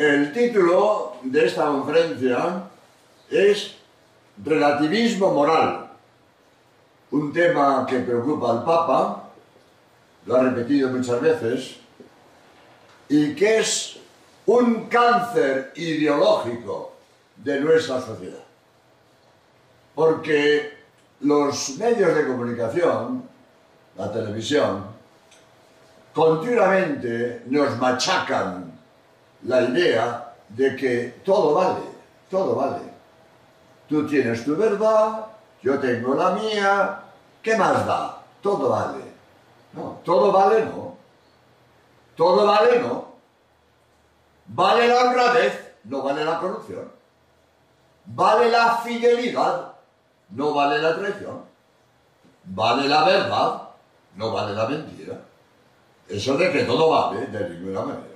El título de esta conferencia es Relativismo moral, un tema que preocupa al Papa, lo ha repetido muchas veces, y que es un cáncer ideológico de nuestra sociedad. Porque los medios de comunicación, la televisión, continuamente nos machacan la idea de que todo vale, todo vale. Tú tienes tu verdad, yo tengo la mía, ¿qué más da? Todo vale. No, todo vale no. Todo vale no. Vale la honradez, no vale la corrupción. Vale la fidelidad, no vale la traición. Vale la verdad, no vale la mentira. Eso de que todo vale, de ninguna manera.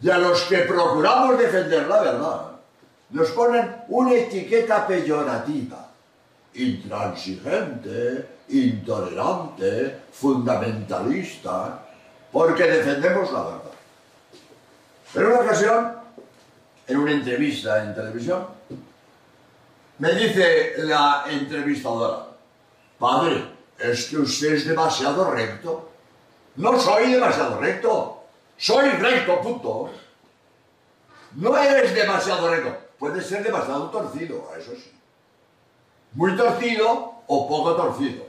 Y a los que procuramos defender la verdad, nos ponen una etiqueta peyorativa. Intransigente, intolerante, fundamentalista, porque defendemos la verdad. Pero en una ocasión, en una entrevista en televisión, me dice la entrevistadora, padre, es que usted es demasiado recto. No soy demasiado recto, soy recto, punto. No eres demasiado recto, puedes ser demasiado torcido, eso sí. Muy torcido o poco torcido.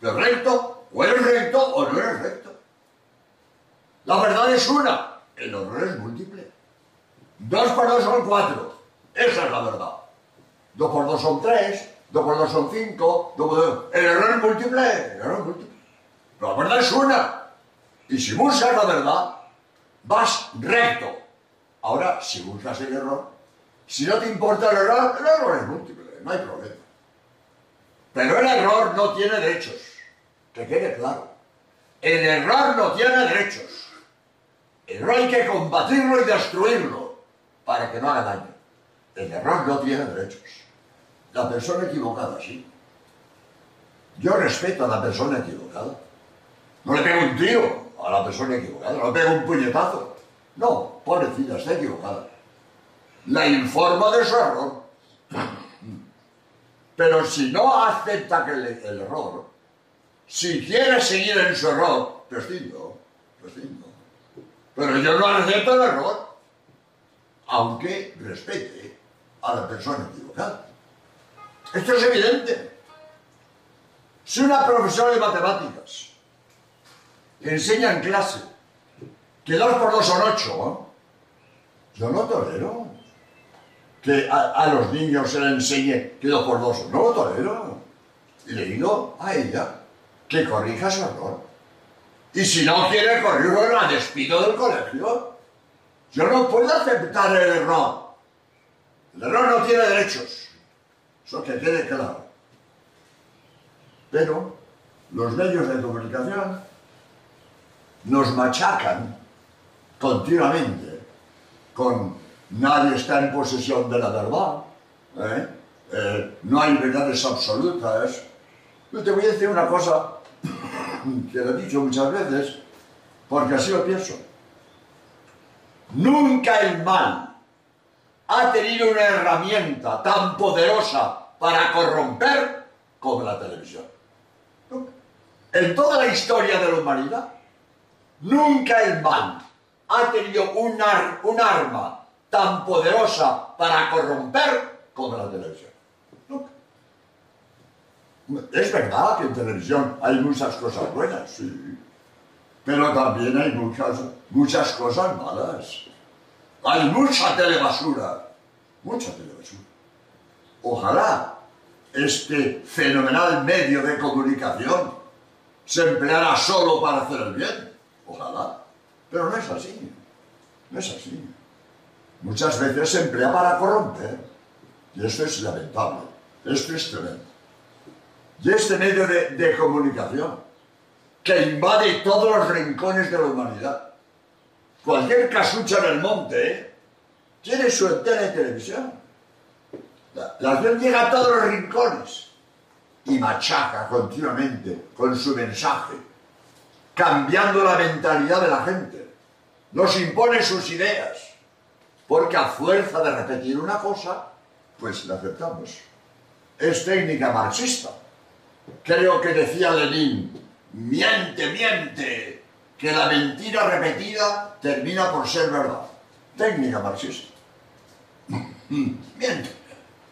Pero recto, o eres recto o no eres recto. La verdad es una, el horror es múltiple. Dos por dos son cuatro. Esa es la verdad. Dos por dos son tres, dos por dos son cinco, dos. El error es múltiple, la verdad es una. Y si buscas la verdad, vas recto. Ahora, si buscas el error, si no te importa el error, el error es múltiple, no hay problema. Pero el error no tiene derechos. Que quede claro. El error no tiene derechos. El error hay que combatirlo y destruirlo para que no haga daño. El error no tiene derechos. La persona equivocada sí. Yo respeto a la persona equivocada. No le pego un tiro a la persona equivocada, no le pego un puñetazo. No, pobrecita, está equivocada. La informo de su error. Pero si no acepta que el, el error, si quiere seguir en su error, prescindo, prescindo. Pero yo no acepto el error, aunque respete a la persona equivocada. Esto es evidente. Si una profesora de matemáticas enseña en clase que 2 por 2 son 8, yo no tolero que a, los niños se les enseñe que 2 por 2 son, no lo tolero. Le digo a ella que corrija su error. Y si no quiere corregirlo, la despido del colegio. Yo no puedo aceptar el error. El error no tiene derechos. Eso que quede claro. Pero los medios de comunicación nos machacan continuamente con nadie está en posesión de la verdad, ¿eh? Eh, no hay verdades absolutas. Yo te voy a decir una cosa que lo he dicho muchas veces, porque así lo pienso. Nunca el mal ha tenido una herramienta tan poderosa para corromper como la televisión. En toda la historia de la humanidad, nunca el mal ha tenido un, ar un arma tan poderosa para corromper como la televisión. Nunca. Es verdad que en televisión hay muchas cosas buenas, sí, pero también hay muchas, muchas cosas malas. Hay mucha telebasura, mucha telebasura. Ojalá este fenomenal medio de comunicación se empleara solo para hacer el bien. Ojalá. Pero no es así. No es así. Muchas veces se emplea para corromper. Y esto es lamentable. Esto es tremendo. Y este medio de, de comunicación que invade todos los rincones de la humanidad. Cualquier casucha en el monte ¿eh? tiene su antena de televisión. La, la acción llega a todos los rincones y machaca continuamente con su mensaje, cambiando la mentalidad de la gente. Nos impone sus ideas. porque a fuerza de repetir una cosa, pues la aceptamos. Es técnica marxista. Creo que decía Lenin, miente, miente, que la mentira repetida termina por ser verdad. Técnica marxista. Miente,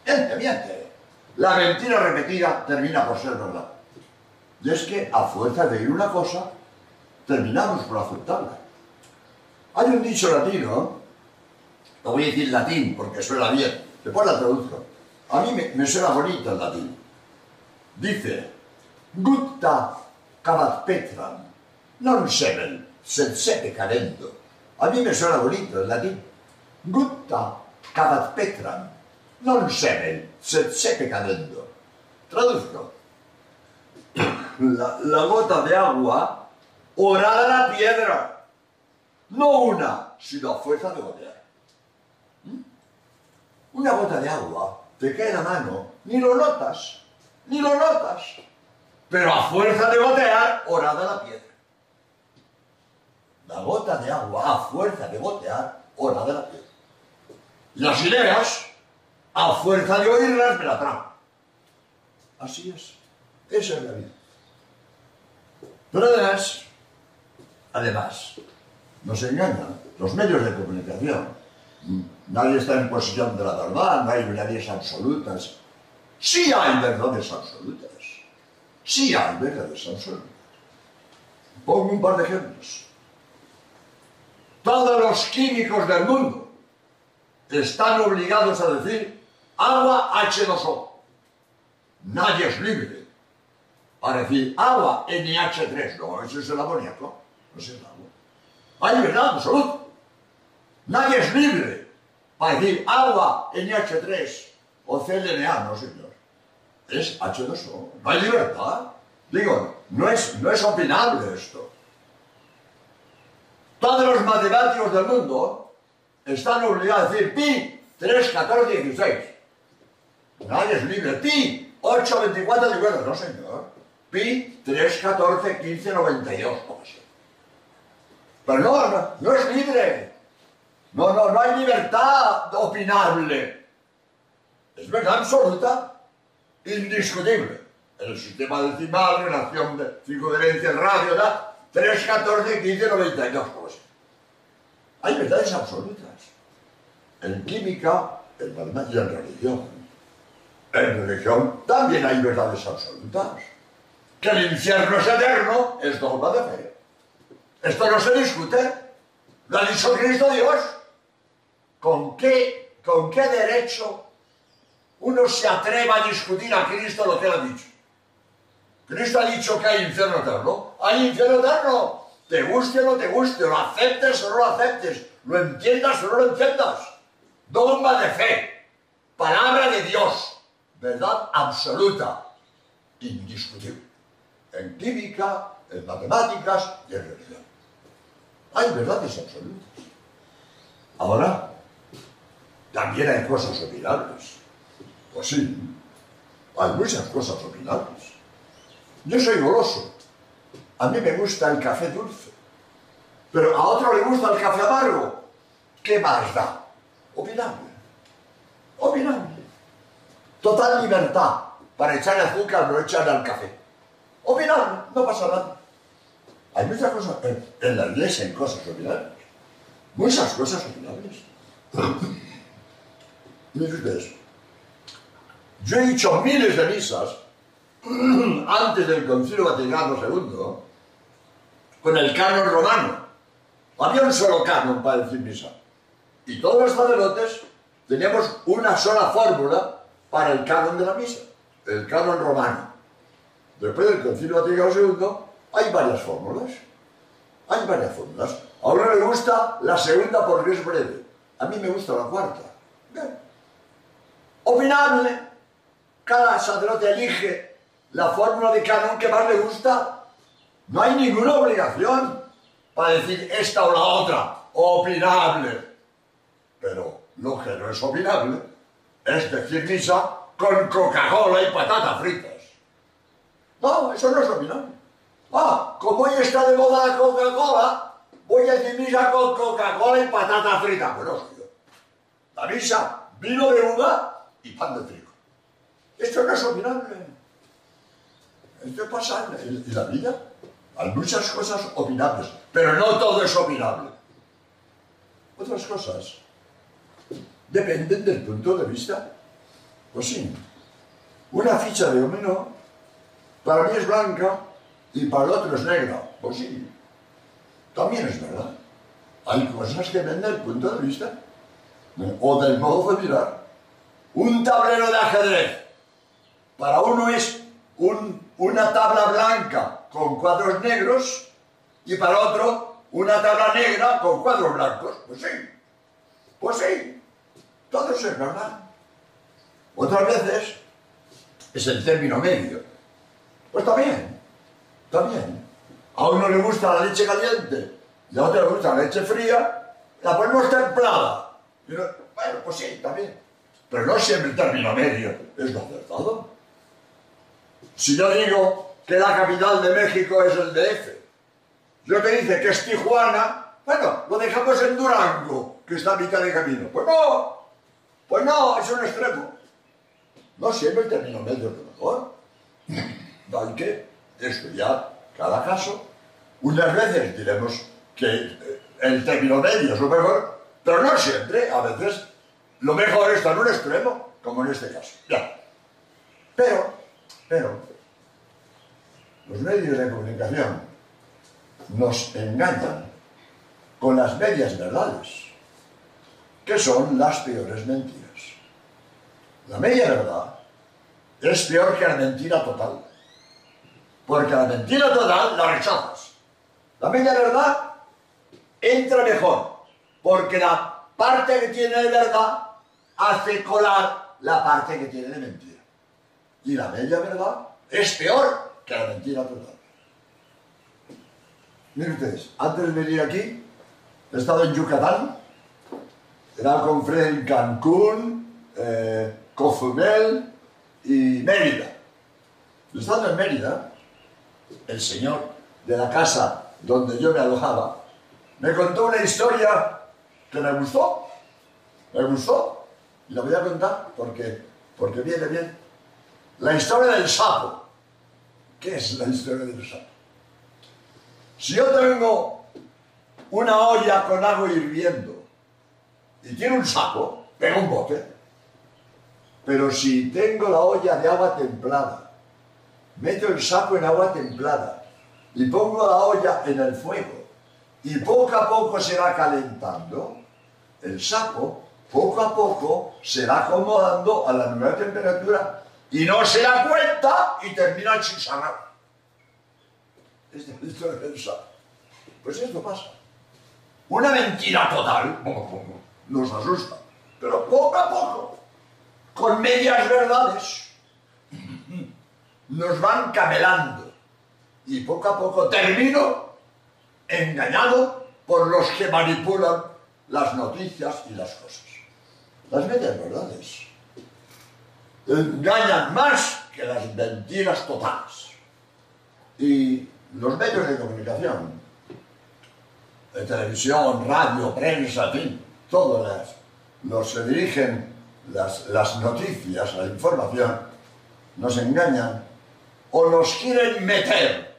miente, miente. La mentira repetida termina por ser verdad. Y es que a fuerza de ir una cosa, terminamos por aceptarla. Hay un dicho latino, lo voy a decir latín porque suena bien, después la traduzco. A mí me, me suena bonito el latín. Dice, gutta cavat petram, non semen, sed sepe cadendo. A mí me suena bonito el latín. Gutta cavat petram, non semen, sed sepe cadendo. Traduzco. La, la gota de agua orada la piedra. No una, sino a fuerza de gotear. ¿Mm? Una gota de agua te cae en la mano, ni lo notas, ni lo notas. Pero a fuerza de gotear, orada la piedra. La gota de agua, a fuerza de gotear, orada la piedra. Las ideas, a fuerza de oírlas, me la trago. Así es. Esa es la vida. Pero además, además, nos engañan los medios de comunicación. Nadie está en posición de la verdad, no hay verdades absolutas. Sí hay verdades absolutas. Sí hay verdades absolutas. Pongo un par de ejemplos. Todos los químicos del mundo están obligados a decir agua H2O. Nadie es libre para decir agua NH3. No, eso es el amoníaco. No el agua. Hay verdad absoluta. Nadie es libre para decir agua NH3 o CLNA, no señor. Es H2O. No hay libertad. Digo, no es, no es opinable esto. Todos los matemáticos del mundo están obligados a decir pi 3, 14, 16. Nadie es libre. Pi 8, 24, 50. No, señor. Pi 3, 14, 15, 92. Pero no, no, no es libre. No, no, no hay libertad opinable. Es verdad absoluta, indiscutible. El sistema decimal, relación de circunferencia, radio, da 3, 14, 15, 92. Hay verdades absolutas. En química, en matemática y en religión. En religión también hay verdades absolutas. Que el infierno es eterno es dogma de fe. Esto no se discute. Lo ha dicho Cristo Dios. ¿Con qué, ¿Con qué derecho uno se atreva a discutir a Cristo lo que él ha dicho? Cristo ha dicho que hay infierno eterno. Hay infierno eterno. Te guste o no te guste, lo aceptes o no lo aceptes, lo entiendas o no lo entiendas. Dogma de fe, palabra de Dios, verdad absoluta, indiscutible. En química, en matemáticas y en religión. Hay verdades absolutas. Ahora, también hay cosas opinables. Pues sí, hay muchas cosas opinables. Yo soy goloso. A mí me gusta el café dulce. Pero a otro le gusta el café amargo. ¿Qué más da? Opinable. Opinable. Total libertad para echar azúcar no echar al café. Opinable, no pasa nada. Hay muchas cosas, en, la iglesia hay cosas opinables. Muchas cosas opinables. Miren ustedes, yo he dicho miles de misas antes del Concilio Vaticano II con el canon romano. Había un solo canon para decir misa. Y todos los sacerdotes teníamos una sola fórmula para el canon de la misa, el canon romano. Después del Concilio Vaticano II hay varias fórmulas. Hay varias fórmulas. A uno le gusta la segunda porque es breve. A mí me gusta la cuarta. Bien. Opinable. Cada sacerdote elige la fórmula de canon que más le gusta. No hay ninguna obligación para decir esta o la otra. Opinable. Pero lo que no es opinable es decir misa con Coca-Cola y patatas fritas. No, eso no es opinable. Ah, como hoy está de moda la Coca-Cola, voy a misa con Coca-Cola y patata frita. Bueno, a misa, vino de uva y pan de trigo. Esto no es opinable. Esto pasa en, en la vida. Hay muchas cosas opinables, pero no todo es opinable. Otras cosas dependen del punto de vista. Pues sí, una ficha de dominó para mí es blanca y para el otro es negra. Pues sí, también es verdad. Hay cosas que dependen del punto de vista o del modo de mirar. Un tablero de ajedrez para uno es una tabla blanca con cuadros negros y para otro una tabla negra con cuadros blancos. Pues sí, pues sí, todo eso es verdad. Otras veces es el término medio. Pues también, también. A uno le gusta la leche caliente y a otro le gusta la leche fría, la ponemos templada. bueno, pues sí, también. Pero no siempre el término medio es lo acertado. Si yo digo que la capital de México es el DF, yo te dice que es Tijuana, bueno, lo dejamos en Durango, que está a mitad de camino. Pues no, pues no, es un extremo. No siempre el término medio es lo mejor. Hay que estudiar cada caso. Unas veces diremos que eh, el término medio es lo mejor, pero no siempre. A veces lo mejor está en un extremo, como en este caso. Ya. Pero, pero, los medios de comunicación nos engañan con las medias verdades, que son las peores mentiras. La media verdad es peor que la mentira total. Porque la mentira total la rechazas. La media verdad entra mejor. Porque la parte que tiene de verdad hace colar la parte que tiene de mentira. Y la media verdad es peor que la mentira total. Miren ustedes, antes de venir aquí, he estado en Yucatán, era con Fred en Cancún, eh, Cozumel y Mérida. Estando en Mérida, el señor de la casa donde yo me alojaba me contó una historia que me gustó. Me gustó. Y la voy a contar porque, porque viene bien. La historia del sapo. ¿Qué es la historia del sapo? Si yo tengo una olla con agua hirviendo y tiene un sapo, pego un bote. Pero si tengo la olla de agua templada, meto el sapo en agua templada y pongo la olla en el fuego y poco a poco se va calentando, el sapo poco a poco se va acomodando a la nueva temperatura y no se da cuenta y termina chisanado. Esto es sapo. Pues esto pasa. Una mentira total nos asusta, pero poco a poco con medias verdades, nos van camelando. Y poco a poco termino engañado por los que manipulan las noticias y las cosas. Las medias verdades engañan más que las mentiras totales. Y los medios de comunicación, televisión, radio, prensa, en fin, todos los se dirigen las, noticias, la información, nos engañan o nos quieren meter,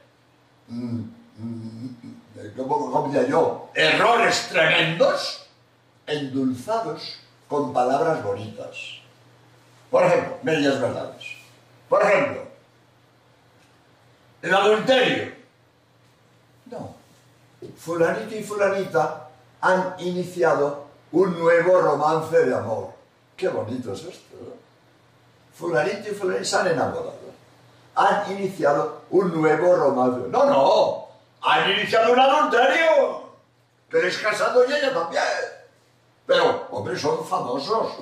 mm, mm, como, diría yo, errores tremendos, endulzados con palabras bonitas. Por ejemplo, medias verdades. Por ejemplo, el adulterio. No. Fulanita y fulanita han iniciado un nuevo romance de amor. Qué bonito es esto. Fulanito y fulanito se han enamorado. Han iniciado un nuevo romance. No, no. Han iniciado un adulterio. Pero es casado y ella también. Pero, hombre, son famosos.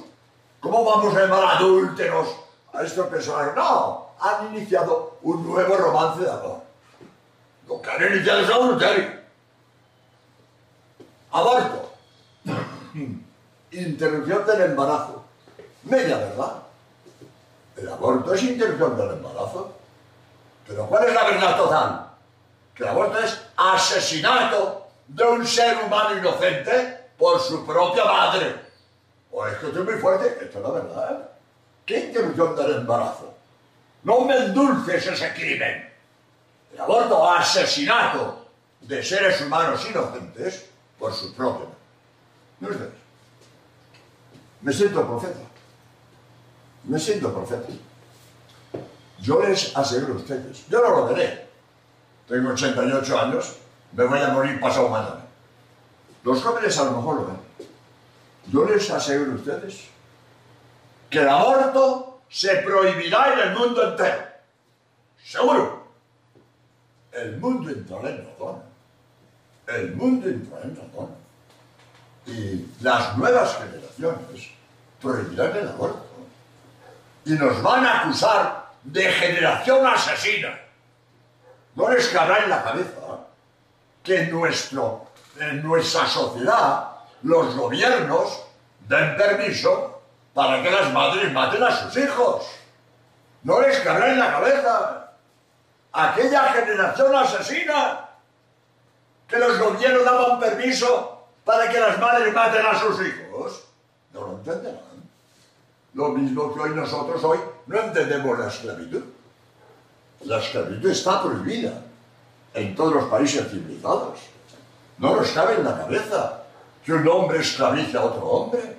¿Cómo vamos a llamar adúlteros a estos personajes? No. Han iniciado un nuevo romance de amor. Lo que han iniciado es adulterio. Aborto. Interrupción del embarazo media verdad. El aborto es interrupción del embarazo. Pero ¿cuál es la verdad total? Que el aborto es asesinato de un ser humano inocente por su propia madre. o es que estoy muy fuerte, esto es la verdad. ¿Qué interrupción del embarazo? No me endulces ese crimen. El aborto asesinato de seres humanos inocentes por su propio. ¿No es? Me siento profeta. Me siento profeta. Yo les aseguro a ustedes, yo no lo veré. Tengo 88 años, me voy a morir pasado mañana. Los jóvenes a lo mejor lo ven. Yo les aseguro a ustedes que el aborto se prohibirá en el mundo entero. Seguro. El mundo entrará en razón. El mundo entrará en razón. Y las nuevas generaciones prohibirán el aborto. Y nos van a acusar de generación asesina. No les cabrá en la cabeza que en, nuestro, nuestra sociedad los gobiernos den permiso para que las madres maten a sus hijos. No les cabrá en la cabeza aquella generación asesina que los gobiernos daban permiso para que las madres maten a sus hijos. No lo entenderán. Lo mismo que hoy nosotros hoy no entendemos la esclavitud. La esclavitud está prohibida en todos los países civilizados. No nos cabe en la cabeza que un hombre esclavice a otro hombre.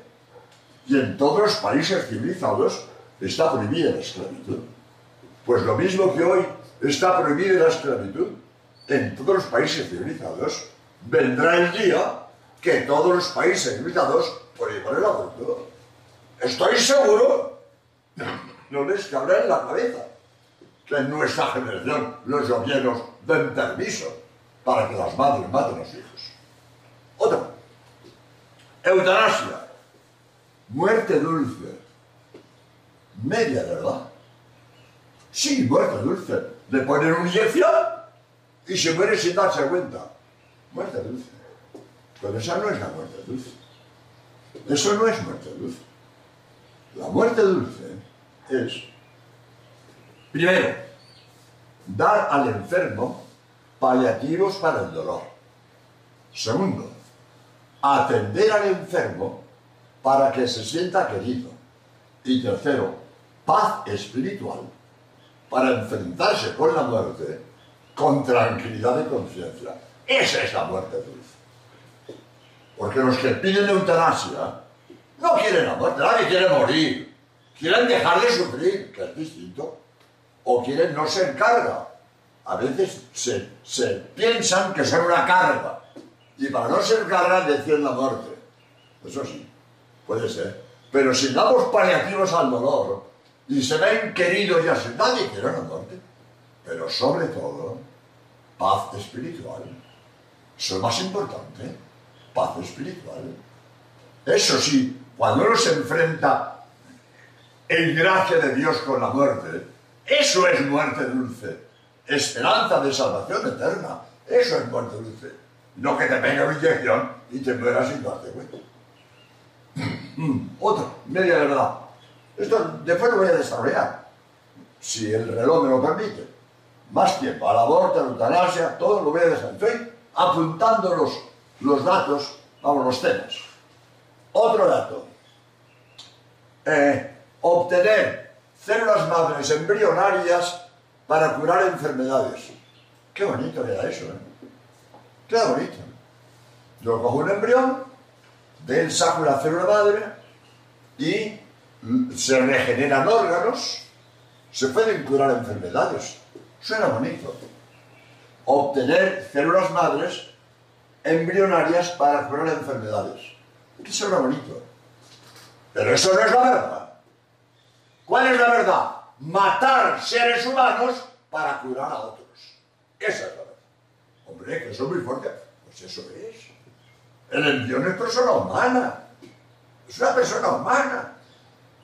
Y en todos los países civilizados está prohibida la esclavitud. Pues lo mismo que hoy está prohibida la esclavitud, en todos los países civilizados vendrá el día que todos los países civilizados prohíban el aborto. Estoy seguro, no les cabrá en la cabeza que en nuestra generación los gobiernos den permiso para que las madres maten a sus hijos. Otra, eutanasia, muerte dulce, media verdad. Sí, muerte dulce. Le ponen una inyección y se muere sin darse cuenta. Muerte dulce. Pero esa no es la muerte dulce. Eso no es muerte dulce. La muerte dulce es, primero, dar al enfermo paliativos para el dolor. Segundo, atender al enfermo para que se sienta querido. Y tercero, paz espiritual para enfrentarse con la muerte con tranquilidad de conciencia. Esa es la muerte dulce. Porque los que piden eutanasia no quieren la muerte, nadie quiere morir. Quieren dejar de sufrir, que es distinto. O quieren no ser carga. A veces se, se piensan que son una carga. Y para no ser carga deciden la muerte. Eso sí, puede ser. Pero si damos paliativos al dolor y se ven queridos y así, nadie quiere la muerte. Pero sobre todo, paz espiritual. Eso es más importante. Paz espiritual. Eso sí, cuando uno se enfrenta en gracia de Dios con la muerte, eso es muerte dulce. Esperanza de salvación eterna. Eso es muerte dulce. No que te venga una inyección y te mueras sin darte cuenta. Otro, media verdad. Esto después lo voy a desarrollar, si el reloj me lo permite. Más tiempo, al aborto, a la eutanasia, todo lo voy a desarrollar. Estoy apuntando los, los datos, vamos, los temas. Otro dato. Eh, obtener células madres embrionarias para curar enfermedades. Qué bonito era eso, ¿eh? Qué bonito. Yo cojo un embrión, de él saco la célula madre y se regeneran órganos, se pueden curar enfermedades. Suena bonito. Obtener células madres embrionarias para curar enfermedades. Que suena bonito. Pero eso no es la verdad. ¿Cuál es la verdad? Matar seres humanos para curar a otros. Esa es la verdad. Hombre, que eso es muy fuerte. Pues eso es. El embrión es persona humana. Es una persona humana.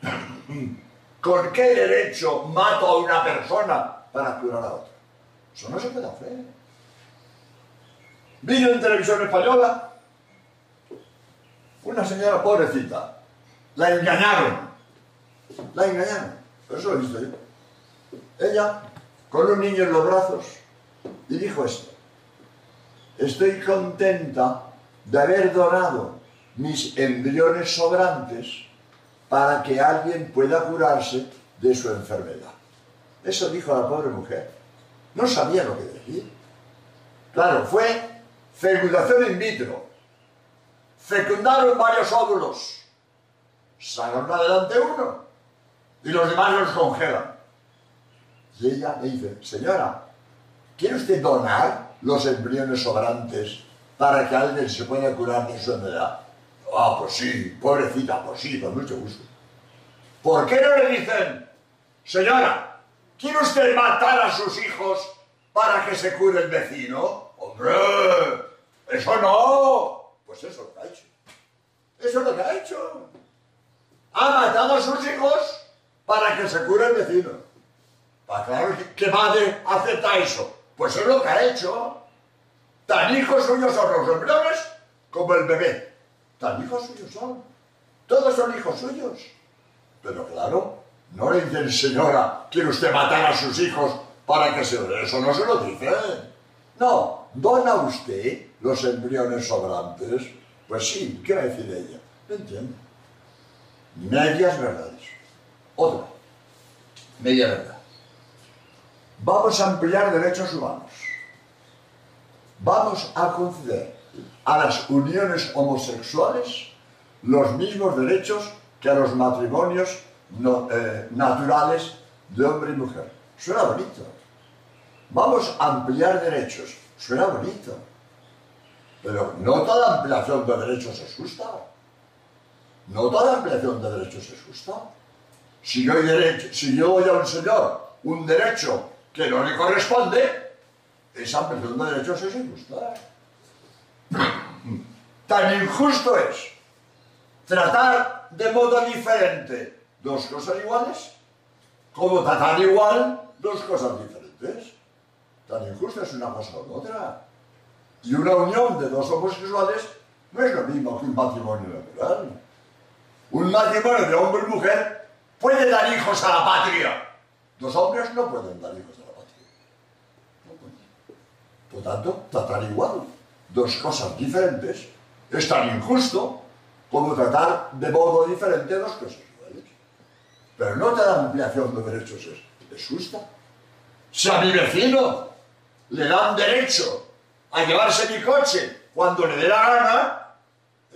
¿Con qué derecho mato a una persona para curar a otra? Eso no se puede hacer. Vino en televisión española una señora pobrecita. La engañaron. La engañaron. Eso lo he visto yo. Ella, con un niño en los brazos, y dijo esto. Estoy contenta de haber donado mis embriones sobrantes para que alguien pueda curarse de su enfermedad. Eso dijo la pobre mujer. No sabía lo que decir. Claro, fue fecundación in vitro. Fecundaron varios óvulos. Sacaron adelante uno y los demás los congelan. Y ella le dice, señora, ¿quiere usted donar los embriones sobrantes para que alguien se pueda curar de su enfermedad? Ah, pues sí, pobrecita, pues sí, con mucho gusto. ¿Por qué no le dicen, señora, ¿quiere usted matar a sus hijos para que se cure el vecino? ¡Hombre! ¡Eso no! Pues eso es lo que ha hecho. Eso es lo que ha hecho. Ha matado a sus hijos para que se cure el vecino. Para claro, ¿qué madre acepta eso? Pues es lo que ha hecho. Tan hijos suyos son los embriones como el bebé. Tan hijos suyos son. Todos son hijos suyos. Pero claro, no le dicen, señora, ¿quiere usted matar a sus hijos para que se... Eso no se lo dicen. No, dona usted los embriones sobrantes. Pues sí, ¿qué va a decir ella? No entiendo. Medias verdades. Otra. Media verdad. Vamos a ampliar derechos humanos. Vamos a conceder a las uniones homosexuales los mismos derechos que a los matrimonios eh, naturales de hombre y mujer. Suena bonito. Vamos a ampliar derechos. Suena bonito. Pero no toda ampliación de derechos es justa. No toda ampliación de derechos es justa. Si yo, derecho, si yo doy a un señor un derecho que no le corresponde, esa ampliación de derechos es injusta. Tan injusto es tratar de modo diferente dos cosas iguales como tratar igual dos cosas diferentes. Tan injusta es una cosa u otra. Y una unión de dos homosexuales no es lo mismo que un matrimonio natural. Un matrimonio de hombre y mujer puede dar hijos a la patria. Dos hombres no pueden dar hijos a la patria. Por tanto, tratar igual dos cosas diferentes es tan injusto como tratar de modo diferente dos cosas iguales. Pero no te da ampliación de derechos es, es justa. Si a mi vecino le dan derecho a llevarse mi coche cuando le dé la gana,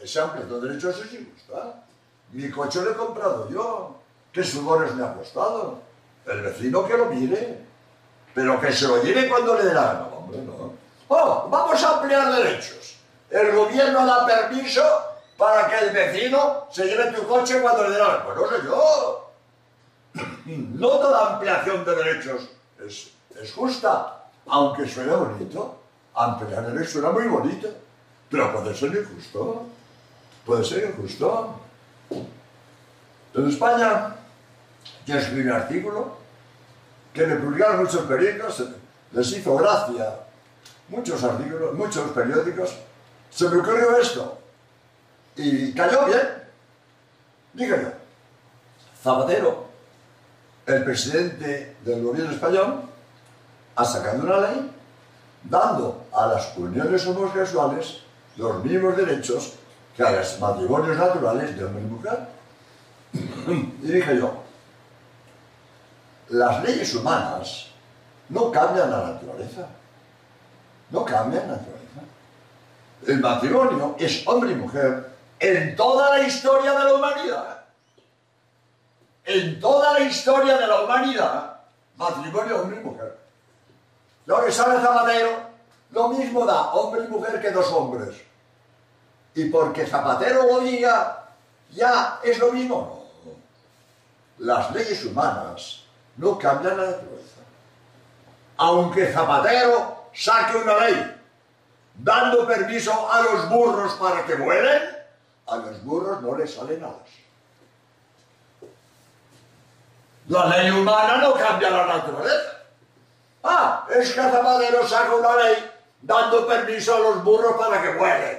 ese ampliación de derechos es injusta. Mi coche lo he comprado yo. ¿Qué sudores me ha costado? El vecino que lo mire. Pero que se lo lleve cuando le dé la gana. Hombre, no. Oh, vamos a ampliar derechos. El gobierno da permiso para que el vecino se lleve tu coche cuando le dé la gana. Pues no sé yo. No toda ampliación de derechos es, es justa, aunque suene bonito. Ampliar derechos suena muy bonito, pero puede ser injusto. Puede ser injusto. En España, yo escribí un artículo que le publicaron muchos periódicos, les hizo gracia, muchos artículos, muchos periódicos, se me ocurrió esto, y cayó bien. Dije Zapatero, el presidente del gobierno español, ha sacado una ley dando a las uniones homosexuales los mismos derechos que a los matrimonios naturales de hombre y mujer. Y dije yo, las leyes humanas no cambian la naturaleza. No cambian la naturaleza. El matrimonio es hombre y mujer en toda la historia de la humanidad. En toda la historia de la humanidad, matrimonio hombre y mujer. Lo que sabe Zapatero, lo mismo da hombre y mujer que dos hombres. Y porque Zapatero lo diga, ya es lo mismo. No las leyes humanas no cambian la naturaleza. Aunque Zapatero saque una ley dando permiso a los burros para que vuelen, a los burros no les salen alas. La ley humana no cambia la naturaleza. Ah, es que Zapatero saca una ley dando permiso a los burros para que vuelen.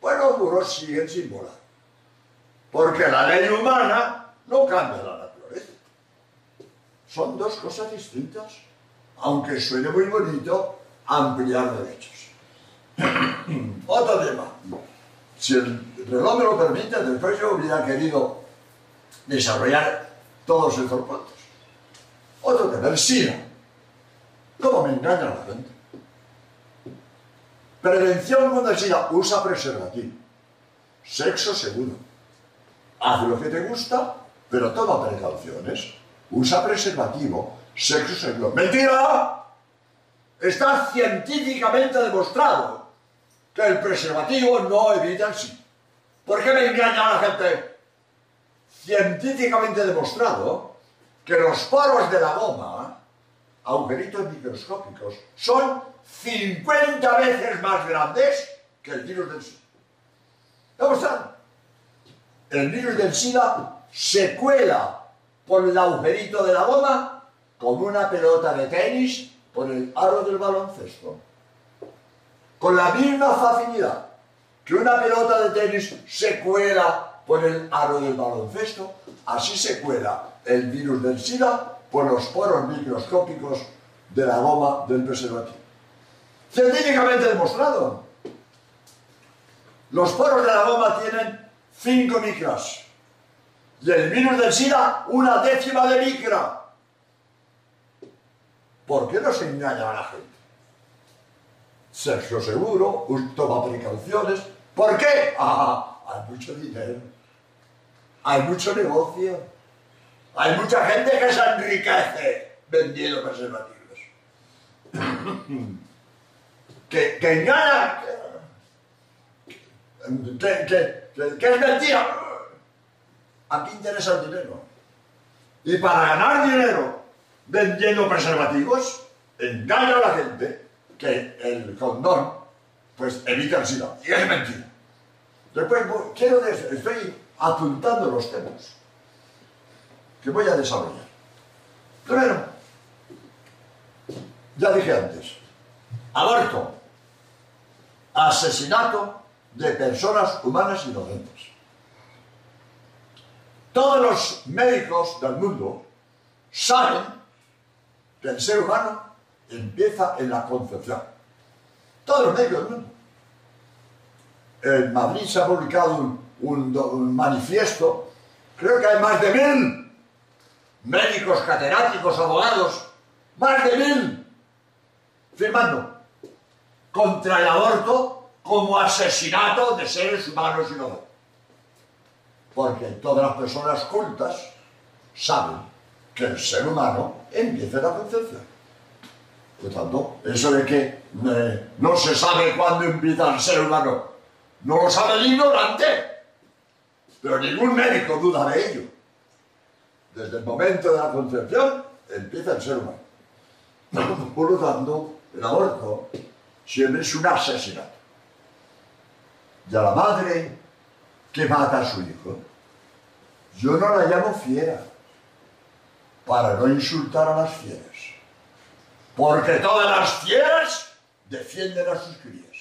Pues los burros siguen sin volar. Porque la ley humana no cambia la naturaleza. Son dos cosas distintas, aunque suene muy bonito ampliar derechos. Otro tema. Si el reloj me lo permite, después yo hubiera querido desarrollar todos estos puntos. Otro tema, el SIDA. ¿Cómo me engaña la gente? Prevención el SIDA. Usa preservativo. Sexo seguro. Haz lo que te gusta, pero toma precauciones. Usa preservativo. Sexo seguro. ¡Mentira! Está científicamente demostrado que el preservativo no evita el SIDA. ¿Por qué me engaña la gente? Científicamente demostrado que los poros de la goma, agujeritos microscópicos, son 50 veces más grandes que el virus del SIDA. Demostrado. El virus del SIDA se cuela por el agujerito de la goma como una pelota de tenis por el aro del baloncesto. Con la misma facilidad que una pelota de tenis se cuela por el aro del baloncesto, así se cuela el virus del SIDA por los poros microscópicos de la goma del preservativo. Científicamente demostrado. Los poros de la goma tienen 5 micras y el virus del SIDA una décima de micra. ¿Por qué no se engaña a la gente? Sexo seguro, toma precauciones. ¿Por qué? Ah, hay mucho dinero. Hay mucho negocio. Hay mucha gente que se enriquece vendiendo preservativos. que, que engaña. Que, que, que, es mentira. ¿A qué interesa el dinero? Y para ganar dinero vendiendo preservativos, engaña a la gente que el condón pues evita el SIDA. Y es mentira. Después quiero estoy apuntando los temas que voy a desarrollar. Primero, ya dije antes, aborto, asesinato de personas humanas inocentes. Todos los médicos del mundo saben que el ser humano empieza en la concepción. Todos los médicos del mundo. En Madrid se ha publicado un, manifiesto, creo que hay más de mil médicos, catedráticos, abogados, más de mil, firmando contra el aborto como asesinato de seres humanos inocentes porque todas las personas cultas saben que el ser humano empieza la concepción. Por tanto, eso de que eh, no se sabe cuándo empieza el ser humano, no lo sabe el ignorante, pero ningún médico duda de ello. Desde el momento de la concepción empieza el ser humano. Por lo tanto, el aborto siempre es un asesinato. Y a la madre que mata a su hijo. Yo no la llamo fiera, para no insultar a las fieras. Porque todas las fieras defienden a sus crías.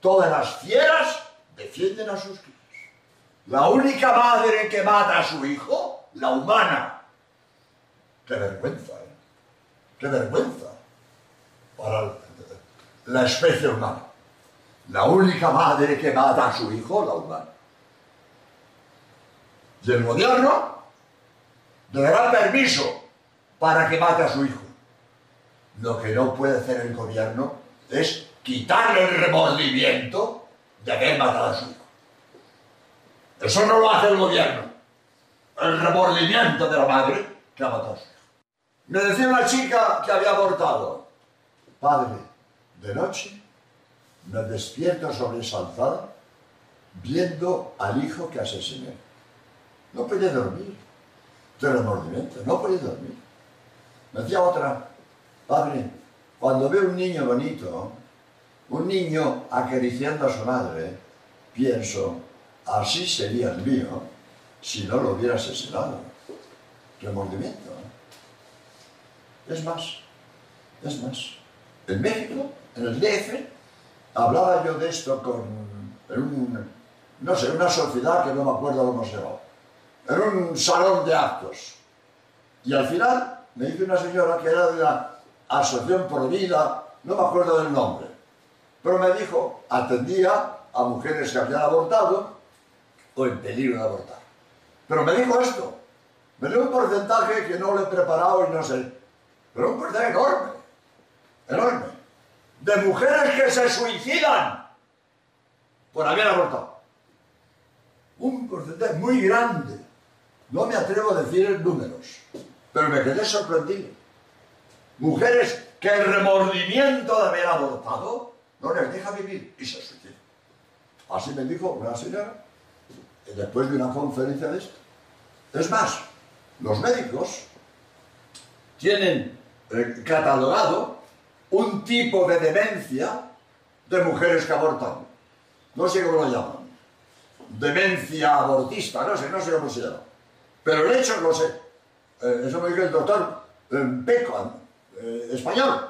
Todas las fieras defienden a sus crías. La única madre que mata a su hijo, la humana. Qué vergüenza, ¿eh? Qué vergüenza para la especie humana. La única madre que mata a su hijo, la humana. Y el gobierno le dará permiso para que mate a su hijo. Lo que no puede hacer el gobierno es quitarle el remordimiento de haber matado a su hijo. Eso no lo hace el gobierno. El remordimiento de la madre que ha matado a su hijo. Me decía una chica que había abortado. Padre, de noche me despierto sobresaltada viendo al hijo que asesiné. No podía dormir. De remordimiento, no podía dormir. Me decía otra, padre, cuando veo un niño bonito, un niño acariciando a su madre, pienso, así sería el mío si no lo hubiera asesinado. Remordimiento. Es más, es más. En México, en el DF, hablaba yo de esto con un, no sé, una sociedad que no me acuerdo cómo se llama, en un salón de actos. Y al final me dice una señora que era de la Asociación por Vida, no me acuerdo del nombre, pero me dijo, atendía a mujeres que habían abortado o en peligro de abortar. Pero me dijo esto, me dio un porcentaje que no le he preparado y no sé, pero un porcentaje enorme, enorme, de mujeres que se suicidan por haber abortado. Un porcentaje muy grande. No me atrevo a decir números, pero me quedé sorprendido. Mujeres que el remordimiento de haber abortado no les deja vivir y se suicidan. Así me dijo una señora después de una conferencia de esto. Es más, los médicos tienen eh, catalogado un tipo de demencia de mujeres que abortan. No sé cómo lo llaman. Demencia abortista, no sé, no sé cómo se llama. Pero el hecho lo sé. Eh, eso me dijo el doctor eh, Peco, español.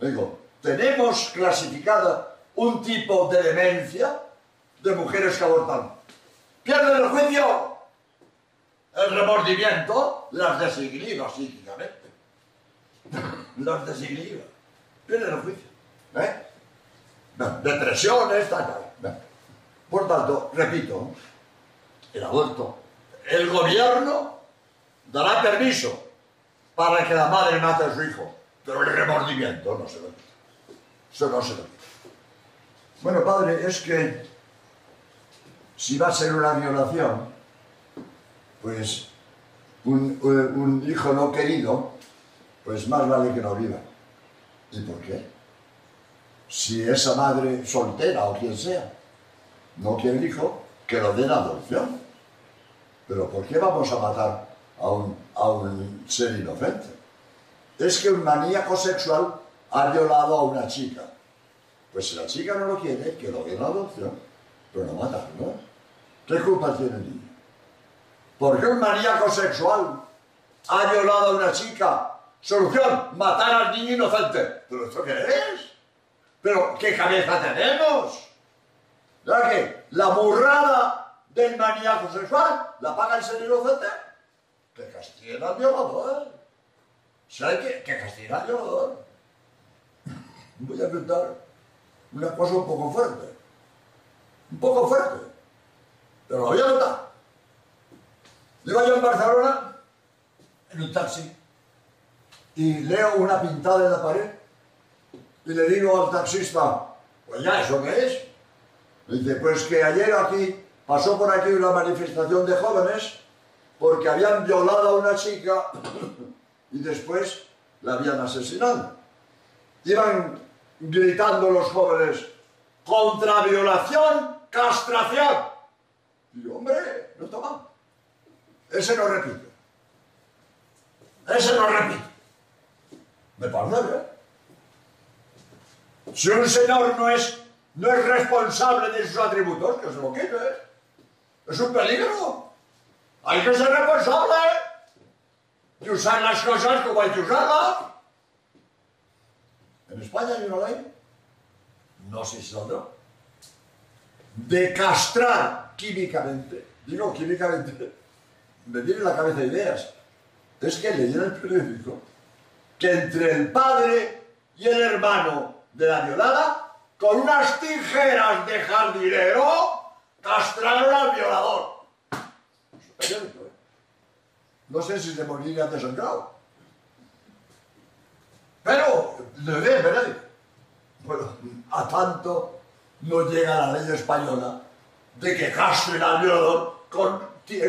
Me dijo, tenemos clasificada un tipo de demencia de mujeres que abortan. Pierden el juicio, el remordimiento, las desequilibra psíquicamente. las desequilibra. Pierden el juicio. ¿Eh? Depresiones, tal, tal. Por tanto, repito, el aborto, el gobierno dará permiso para que la madre mate a su hijo, pero el remordimiento no se lo quita. Eso no se lo quita. Bueno, padre, es que si va a ser una violación, pues un, un, hijo no querido, pues más vale que no viva. ¿Y por qué? Si esa madre soltera o quien sea no quiere hijo, que lo den adopción. Pero ¿por qué vamos a matar a un, a un ser inocente? Es que un maníaco sexual ha violado a una chica. Pues si la chica no lo quiere, que lo den adopción, pero no matarlo. ¿Qué culpa tiene el niño? ¿Por qué un maníaco sexual ha violado a una chica? Solución, matar al niño inocente. ¿Pero esto qué es? ¿Pero qué cabeza tenemos? ¿Verdad que la burrada del maníaco sexual la paga el ser inocente? Que castiguen al violador. ¿Sabe qué? Que castiguen al violador. Voy a contar una cosa un poco fuerte. Un poco fuerte. Pero lo voy a notar. Iba yo en Barcelona en un taxi y leo una pintada en la pared y le digo al taxista, pues ya, ¿eso qué es? Me dice, pues que ayer aquí pasó por aquí una manifestación de jóvenes porque habían violado a una chica y después la habían asesinado. Iban gritando los jóvenes, contra violación, castración. Y hombre, no mal. Ese no repite. Ese no repite. Me parece bien. Si un señor no es, no es responsable de sus atributos, que se lo quite. Es un peligro. Hay que ser responsable y usar las cosas como hay que usarlas. En España hay una ley, no sé si saldrá, de castrar químicamente, digo químicamente, me viene la cabeza ideas. Es que leí el periódico que entre el padre y el hermano de la violada, con unas tijeras de jardinero, castraron al violador. ¿eh? No sé si se moriría desangrado. Pero, le ve. Bueno, a tanto no llega la ley española de que al violador con,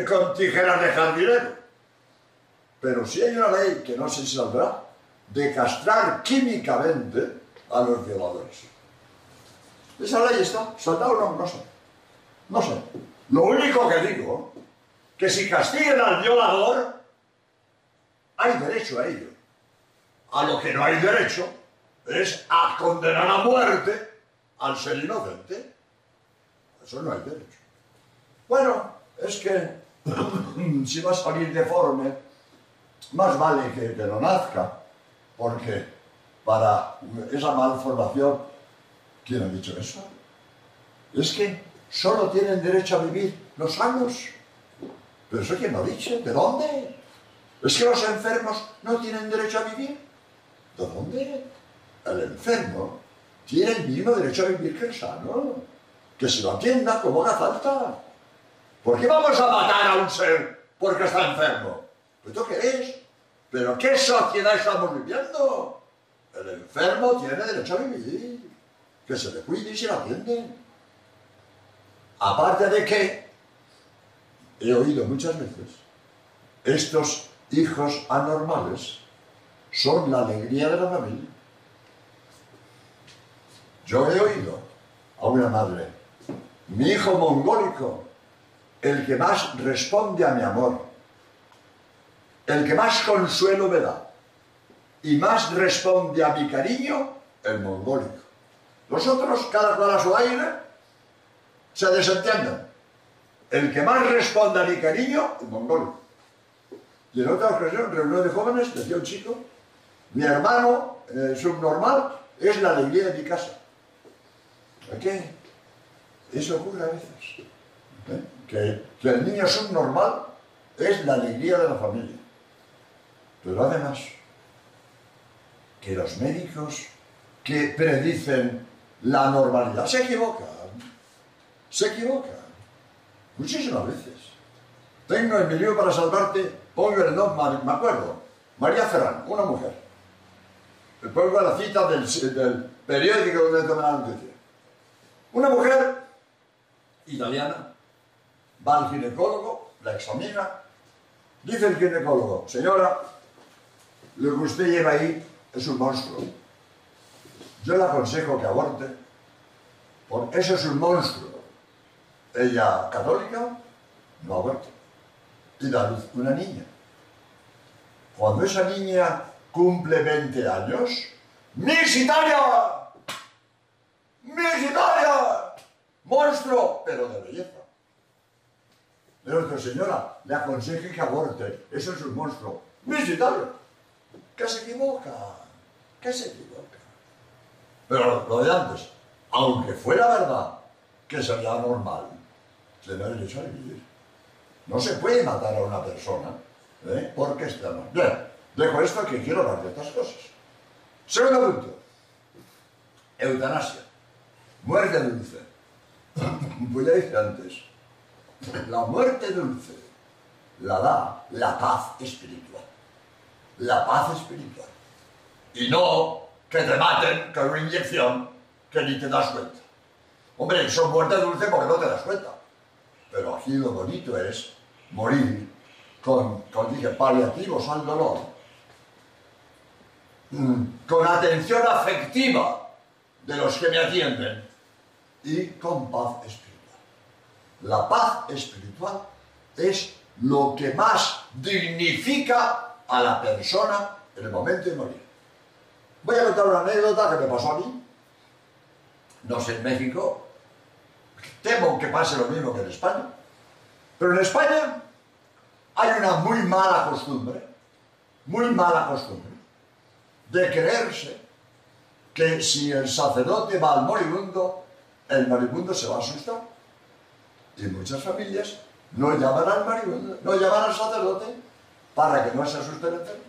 con tijeras de jardinero. Pero si hay una ley que no si saldrá, de castrar químicamente a los violadores. Esa ley está, ¿saldrá o no? No sé. No sé. Lo único que digo, que si castiguen al violador, hay derecho a ello. A lo que no hay derecho es a condenar a muerte al ser inocente. Eso no hay derecho. Bueno, es que si va a salir deforme, más vale que, que no nazca, porque para esa malformación, ¿quién ha dicho eso? Es que solo tienen derecho a vivir los sanos. ¿Pero eso quién lo dicho? ¿De dónde? ¿Es que los enfermos no tienen derecho a vivir? ¿De dónde? El enfermo tiene el mismo derecho a vivir que el sano que se lo atienda como haga falta. ¿Por qué vamos a matar a un ser porque está enfermo? ¿Esto qué es? ¿Pero qué sociedad estamos viviendo? El enfermo tiene derecho a vivir. Que se le cuide y se le atiende. Aparte de que, he oído muchas veces, estos hijos anormales son la alegría de la familia. Yo he oído a una madre, mi hijo mongólico, el que más responde a mi amor, el que más consuelo me da y más responde a mi cariño, el mongólico. Los otros, cada cual a su aire, se desentienden. El que más responde a mi cariño, el mongólico. Y en otra ocasión, reunión de jóvenes, decía un chico, mi hermano subnormal es la alegría de mi casa. Eso ocurre a veces. ¿eh? Que, el niño subnormal es la alegría de la familia. Pero además, que los médicos que predicen la normalidad se equivocan. Se equivocan. Muchísimas veces. Tengo en mi libro para salvarte, pongo el nombre, me acuerdo, María Ferrán, una mujer. Pongo la cita del, del periódico donde tomé la noticia. Una mujer italiana va al ginecólogo, la examina, dice el ginecólogo, señora, lo que usted lleva ahí es un monstruo. Yo le aconsejo que aborte, porque eso es un monstruo. Ella, católica, no aborta. Y da luz una niña. Cuando esa niña cumple 20 años, ¡Miss Italia! ¡Miss Italia! ¡Monstruo! Pero de belleza. Pero señora, le aconseje que aborte. Eso es un monstruo. ¡Miss Italia! que se equivoca, que se equivoca. Pero lo de antes, aunque fuera verdad que sería normal, se da derecho a vivir. No se puede matar a una persona ¿eh? porque está mal. Bien, dejo esto que quiero hablar de estas cosas. Segundo punto, eutanasia, muerte dulce. Voy a decir antes, la muerte dulce la da la paz espiritual la paz espiritual. Y no que te maten con una inyección que ni te das cuenta. Hombre, son muerte dulce porque no te das cuenta. Pero aquí lo bonito es morir con, con dije, paliativos al dolor, mm, con atención afectiva de los que me atienden y con paz espiritual. La paz espiritual es lo que más dignifica a la persona en el momento de morir. Voy a contar una anécdota que me pasó a mí. No sé en México. Temo que pase lo mismo que en España. Pero en España hay una muy mala costumbre, muy mala costumbre, de creerse que si el sacerdote va al moribundo, el moribundo se va a asustar. Y muchas familias no llaman al moribundo, no llaman al sacerdote para que no se asuste el enfermo.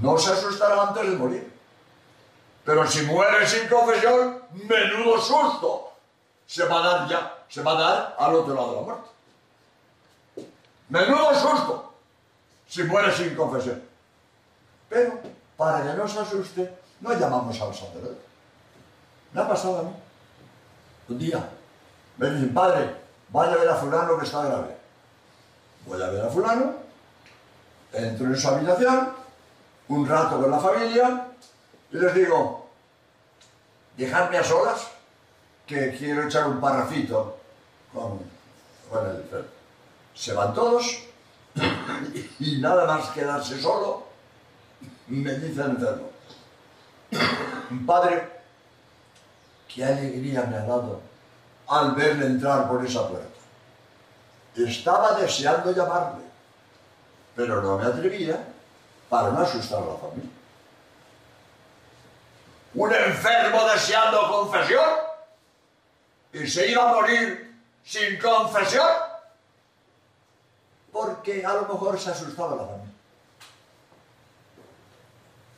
No se asustará antes de morir. Pero si muere sin confesión, menudo susto se va a dar ya, se va a dar al otro lado de la muerte. Menudo susto si muere sin confesión. Pero para que no se asuste, no llamamos al sacerdote. Me ha pasado a mí. Un día me dicen, padre, vaya a ver a fulano que está grave voy a ver a fulano, entro en su habitación, un rato con la familia, y les digo, dejadme a solas, que quiero echar un parrafito con, con el enfermo. Se van todos, y nada más quedarse solo, me dice el enfermo, padre, qué alegría me ha dado al verle entrar por esa puerta. Estaba deseando llamarle, pero no me atrevía para no asustar a la familia. Un enfermo deseando confesión y se iba a morir sin confesión porque a lo mejor se asustaba la familia.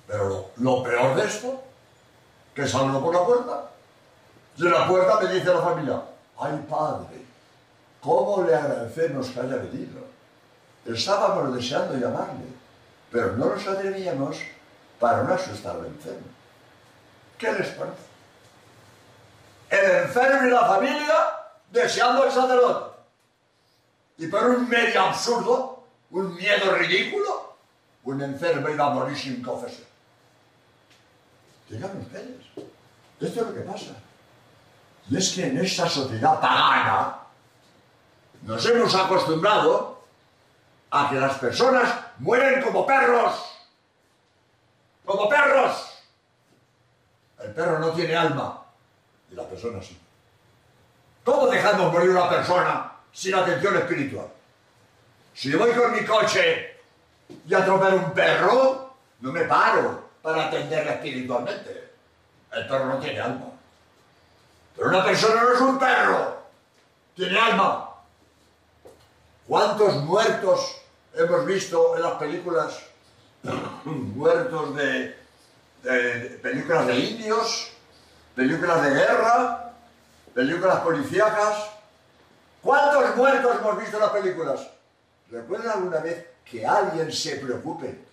Pero lo, peor de esto, que salgo por la puerta De la puerta me dice la familia, ay padre, ¿cómo le agradecemos que haya venido? Estábamos deseando llamarle, pero no nos atrevíamos para no asustar al enfermo. ¿Qué les parece? El enfermo y la familia deseando al sacerdote. Y por un medio absurdo, un miedo ridículo, un enfermo iba a morir sin confesión. Digan ustedes, esto es lo que pasa. Y es que en esta sociedad pagana nos hemos acostumbrado a que las personas mueren como perros. Como perros. El perro no tiene alma y la persona sí. ¿Cómo dejamos morir una persona sin atención espiritual? Si voy con mi coche y atropello un perro, no me paro para atenderle espiritualmente. El perro no tiene alma. Pero una persona no es un perro, tiene alma. ¿Cuántos muertos hemos visto en las películas? muertos de, películas de indios, películas de guerra, películas policíacas. ¿Cuántos muertos hemos visto en las películas? ¿Recuerdan alguna vez que alguien se preocupe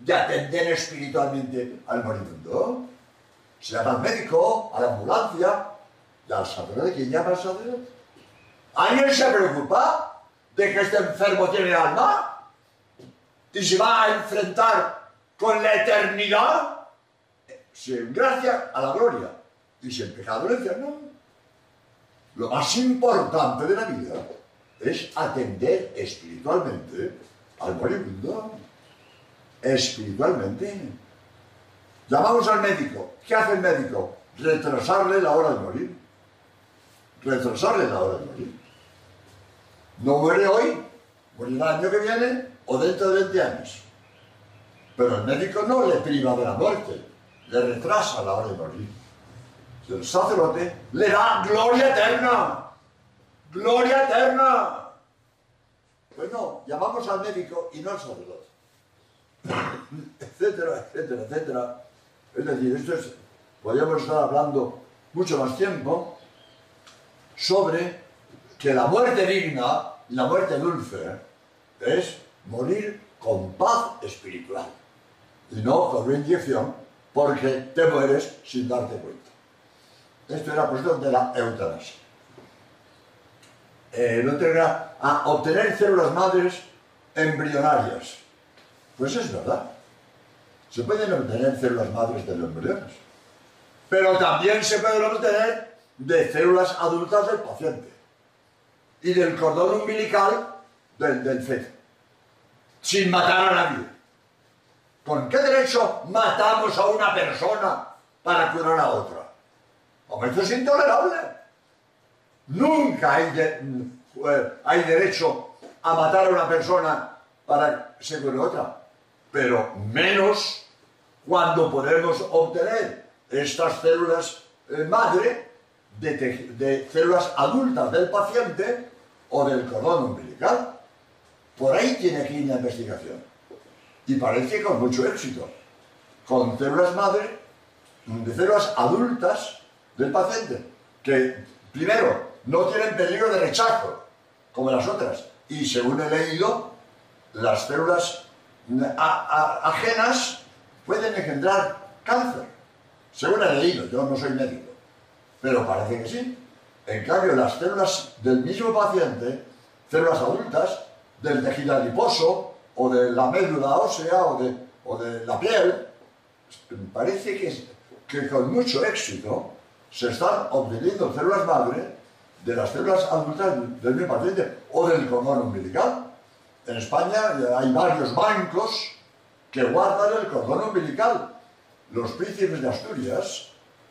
de atender espiritualmente al moribundo? Se llama al médico, a la ambulancia y al sacerdote. ¿Quién llama al sacerdote? ¿Alguien se preocupa de que este enfermo tiene alma? ¿Y se va a enfrentar con la eternidad? Sin gracia a la gloria y sin pecado al infierno. Lo más importante de la vida es atender espiritualmente al moribundo. Espiritualmente. Llamamos al médico. ¿Qué hace el médico? Retrasarle la hora de morir. Retrasarle la hora de morir. No muere hoy, morirá el año que viene o dentro de 20 años. Pero el médico no le priva de la muerte, le retrasa la hora de morir el sacerdote le da gloria eterna. Gloria eterna. Pues no, llamamos al médico y no al sacerdote. etcétera, etcétera, etcétera. Es decir, esto es, podríamos estar hablando mucho más tiempo sobre que la muerte digna la muerte dulce es morir con paz espiritual y no con inyección porque te mueres sin darte cuenta. Esto era cuestión de la eutanasia. Eh, el otro era a obtener células madres embrionarias. Pues es verdad. Se pueden obtener células madres de los embriones. Pero también se pueden obtener de células adultas del paciente y del cordón umbilical del, del feto, sin matar a nadie. ¿Con qué derecho matamos a una persona para curar a otra? Hombre, esto es intolerable. Nunca hay, eh, hay derecho a matar a una persona para se cure otra. Pero menos cuando podemos obtener estas células eh, madre de, células adultas del paciente o del cordón umbilical. Por ahí tiene que ir la investigación. Y parece con mucho éxito. Con células madre, de células adultas del paciente, que primero no tienen peligro de rechazo, como las otras, y según he leído, las células ajenas pueden engendrar cáncer. Según he leído, yo no soy médico, pero parece que sí. En cambio, las células del mismo paciente, células adultas, del tejido adiposo, o de la médula ósea, o de, o de la piel, parece que, que con mucho éxito se están obteniendo células madre de las células adultas del mismo paciente o del cordón umbilical. En España hay varios bancos que guardan el cordón umbilical. Los príncipes de Asturias,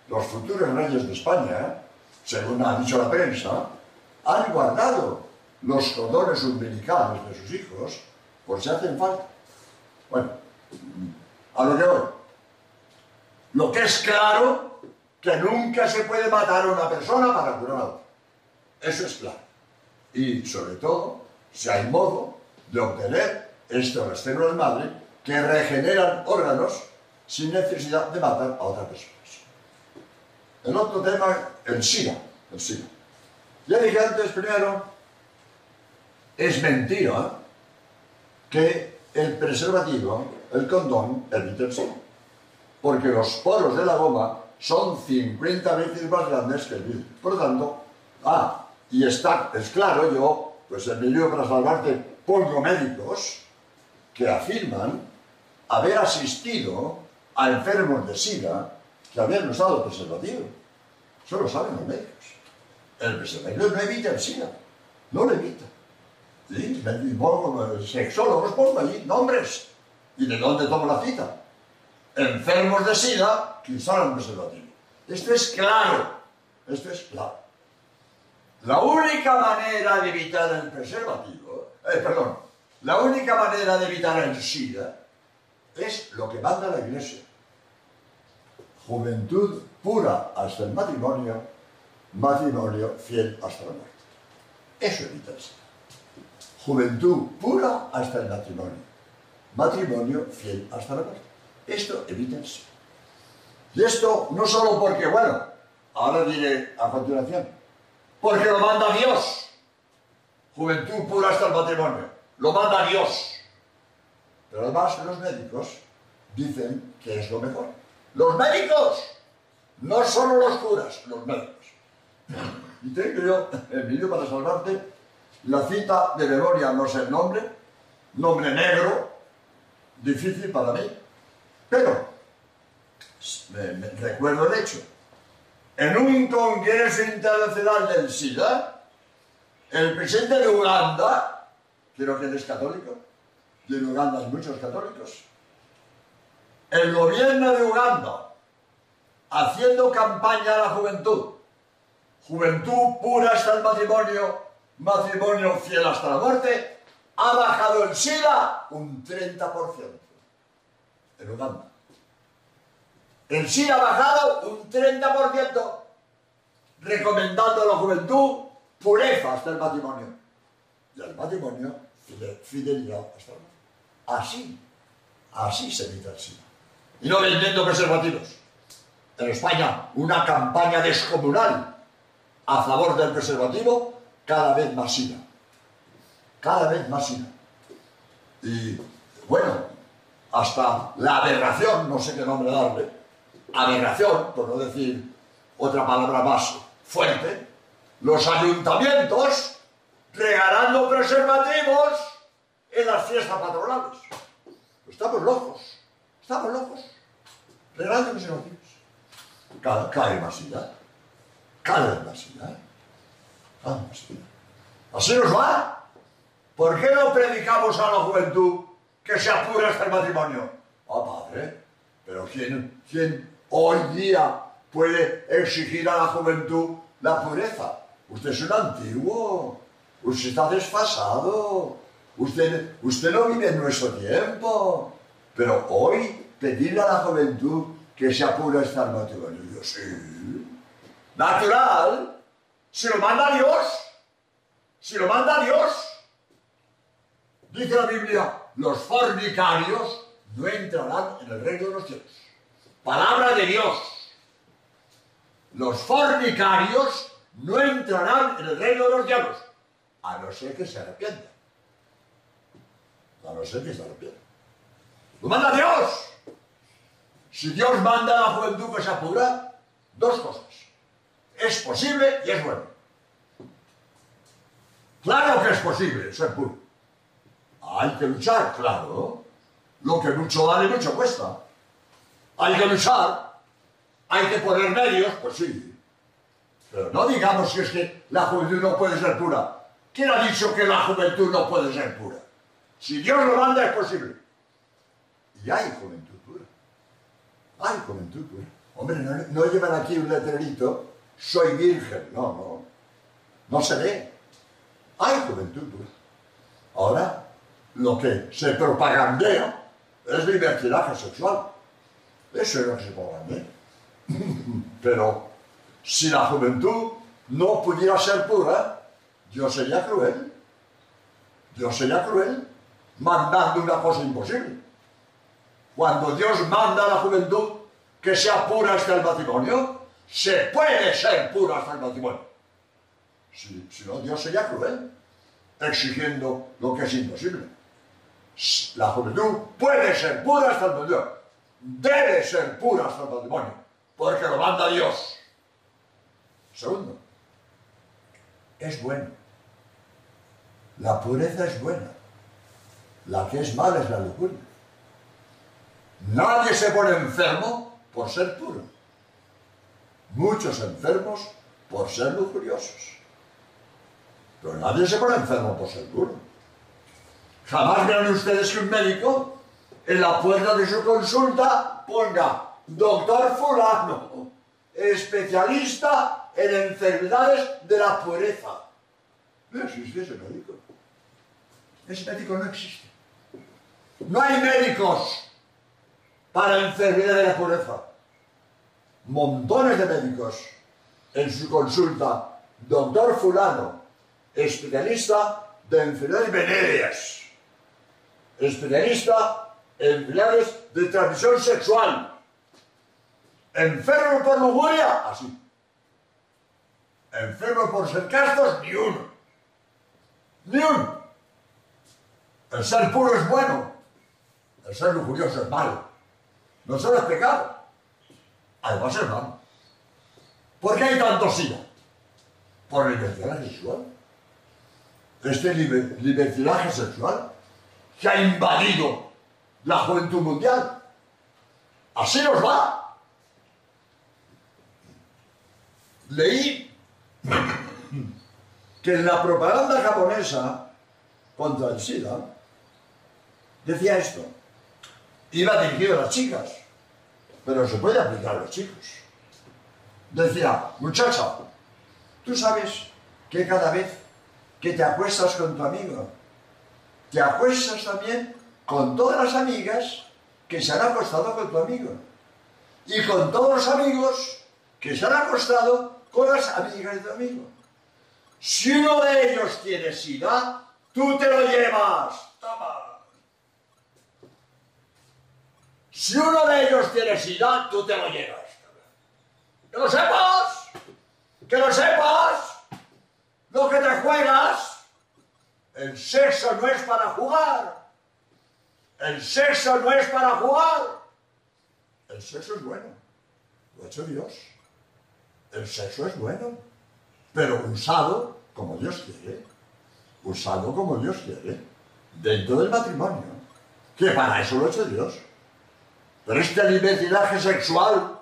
los futuros reyes de España, según ha dicho la prensa, han guardado los cordones umbilicales de sus hijos por si hacen falta. Bueno, a lo que voy. Lo que es claro que nunca se puede matar a una persona para curar a otra. Eso es claro. Y sobre todo, si hay modo de obtener estas células madre que regeneran órganos sin necesidad de matar a otras personas. El otro tema, el SIDA. El SIDA. Ya dije antes, primero, es mentira que el preservativo, el condón, evite el SIDA. Porque los poros de la goma son 50 veces más grandes que el vidrio. Por lo tanto, ah, y está, es claro, yo, pues en mi libro para salvarte pongo médicos que afirman haber asistido a enfermos de SIDA que habían usado preservativo. Eso lo saben los médicos. El preservativo no evita el SIDA, no lo evita. ¿Sí? Sexólogos pongo allí nombres. ¿Y de dónde tomo la cita? Enfermos de SIDA que usaron preservativo. Esto es claro. Esto es claro. La única manera de evitar el preservativo, eh, perdón, la única manera de evitar el SIDA es lo que manda la Iglesia. Juventud pura hasta el matrimonio, matrimonio fiel hasta la muerte. Eso evita el. Juventud pura hasta el matrimonio, matrimonio fiel hasta la muerte. Esto evita el. Y esto no solo porque, bueno, ahora diré a continuación, porque lo manda Dios. Juventud pura hasta el matrimonio. Lo manda Dios. Pero además los médicos dicen que es lo mejor. Los médicos, no solo los curas, los médicos. Y tengo yo el vídeo para salvarte la cita de memoria, no sé el nombre, nombre negro, difícil para mí, pero recuerdo el hecho en un congreso internacional del SIDA, el presidente de Uganda, creo que él es católico, y en Uganda hay muchos católicos, el gobierno de Uganda, haciendo campaña a la juventud, juventud pura hasta el matrimonio, matrimonio fiel hasta la muerte, ha bajado el SIDA un 30% en Uganda. El SIDA ha bajado un 30%, recomendando a la juventud pureza hasta el matrimonio. Y al matrimonio, fidelidad hasta el matrimonio. Así, así se evita el SIDA. Y no vendiendo preservativos. En España, una campaña descomunal a favor del preservativo cada vez más ida. Cada vez más ida. Y, bueno, hasta la aberración, no sé qué nombre darle, aberración, por no decir otra palabra más fuerte, los ayuntamientos regalando preservativos en las fiestas patronales. Estamos locos, estamos locos, regalando preservativos. Cada, cae más ida, cada más ida, cada más Así nos va. ¿Por qué no predicamos a la juventud que se apure hasta el matrimonio? Ah, padre, pero ¿quién, quién hoy día puede exigir a la juventud la pureza. Usted es un antiguo, usted está desfasado, usted, usted no vive en nuestro tiempo. Pero hoy pedirle a la juventud que se apure a estar matrimonio. Sí. Natural. Si lo manda Dios. Si lo manda Dios. Dice la Biblia, los fornicarios no entrarán en el reino de los cielos. Palabra de Dios. Los fornicarios no entrarán en el reino de los diablos, a no ser que se arrepientan. A no ser que se arrepientan. ¡Lo manda Dios! Si Dios manda a la juventud que se apura, dos cosas. Es posible y es bueno. Claro que es posible ser puro. Hay que luchar, claro. Lo que mucho vale, mucho cuesta. Hay que luchar, hay que poner medios, pues sí. Pero no digamos que es que la juventud no puede ser pura. ¿Quién ha dicho que la juventud no puede ser pura? Si Dios lo manda es posible. Y hay juventud pura. Hay juventud pura. Hombre, no, llevan aquí un letrerito, soy virgen. No, no. No se ve. Hay juventud pura. Ahora, lo que se propagandea es libertinaje sexual. Eso es lo que se puede Pero si la juventud no pudiera ser pura, Dios sería cruel. Dios sería cruel mandando una cosa imposible. Cuando Dios manda a la juventud que sea pura hasta el matrimonio, se puede ser puro hasta el matrimonio. Si, si no, Dios sería cruel, exigiendo lo que es imposible. La juventud puede ser pura hasta el matrimonio. Debe ser pura hasta el matrimonio, porque lo manda Dios. Segundo, es bueno. La pureza es buena. La que es mala es la lujuria. Nadie se pone enfermo por ser puro. Muchos enfermos por ser lujuriosos. Pero nadie se pone enfermo por ser puro. Jamás vean ustedes que un médico en la puerta de su consulta ponga doctor fulano, especialista en enfermedades de la pureza. No existe ese médico. Ese médico no existe. No hay médicos para enfermedades de la pureza. Montones de médicos en su consulta, doctor fulano, especialista de enfermedades venéreas, especialista en enfermedades de transmisión sexual, enfermo por lujuria, así. Enfermo por ser castos, ni uno. Ni uno. El ser puro es bueno, el ser lujurioso es malo. No solo es pecado, además es malo. ¿Por qué hay tanto SIDA? Por libertinaje sexual. Este libertinaje sexual que ha invadido la juventud mundial. Así nos va. Leí que en la propaganda japonesa contra el SIDA decía esto. Iba dirigido a las chicas, pero se puede aplicar a los chicos. Decía, muchacha, tú sabes que cada vez que te acuestas con tu amigo, te acuestas también con todas las amigas que se han acostado con tu amigo. Y con todos los amigos que se han acostado con las amigas de tu amigo. Si uno de ellos tiene sida, tú te lo llevas. Toma. Si uno de ellos tiene sida, tú te lo llevas. Que lo sepas. Que lo sepas. Lo que te juegas. El sexo no es para jugar. El sexo no es para jugar. El sexo es bueno. Lo ha hecho Dios. El sexo es bueno. Pero usado como Dios quiere. Usado como Dios quiere. Dentro del matrimonio. Que para eso lo ha hecho Dios. Pero este libertinaje sexual,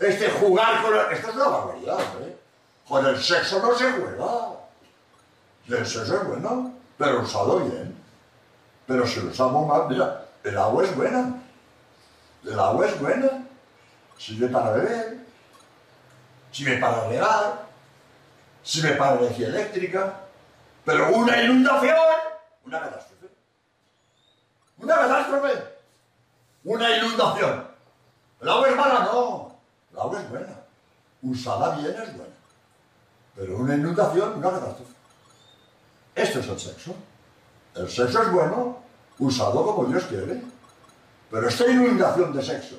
este jugar con el... Esto es una barbaridad, ¿eh? Con el sexo no se juega. El sexo es bueno, pero usado bien. Pero si lo usamos mal, mira, el agua es buena. El agua es buena. Sirve para beber, sirve para regar, sirve para energía eléctrica. Pero una inundación, una catástrofe. Una catástrofe. Una inundación. El agua es mala, no. El agua es buena. Usada bien es buena. Pero una inundación, una catástrofe. Esto es el sexo. El sexo es bueno, usado como Dios quiere. Pero esta inundación de sexo,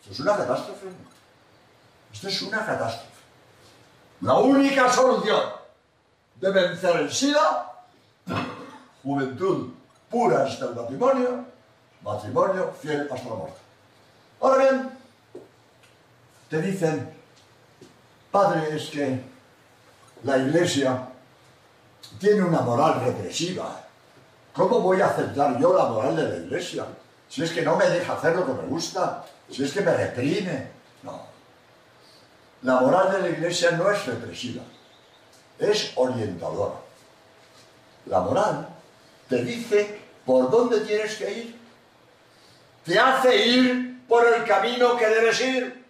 esto es una catástrofe. Esto es una catástrofe. La única solución de vencer el SIDA, juventud pura hasta el matrimonio, matrimonio fiel hasta la muerte. Ahora bien, te dicen, padre, es que la iglesia tiene una moral represiva. ¿Cómo voy a aceptar yo la moral de la iglesia? Si es que no me deja hacer lo que me gusta, si es que me reprime. No. La moral de la iglesia no es represiva, es orientadora. La moral te dice por dónde tienes que ir. Te hace ir por el camino que debes ir.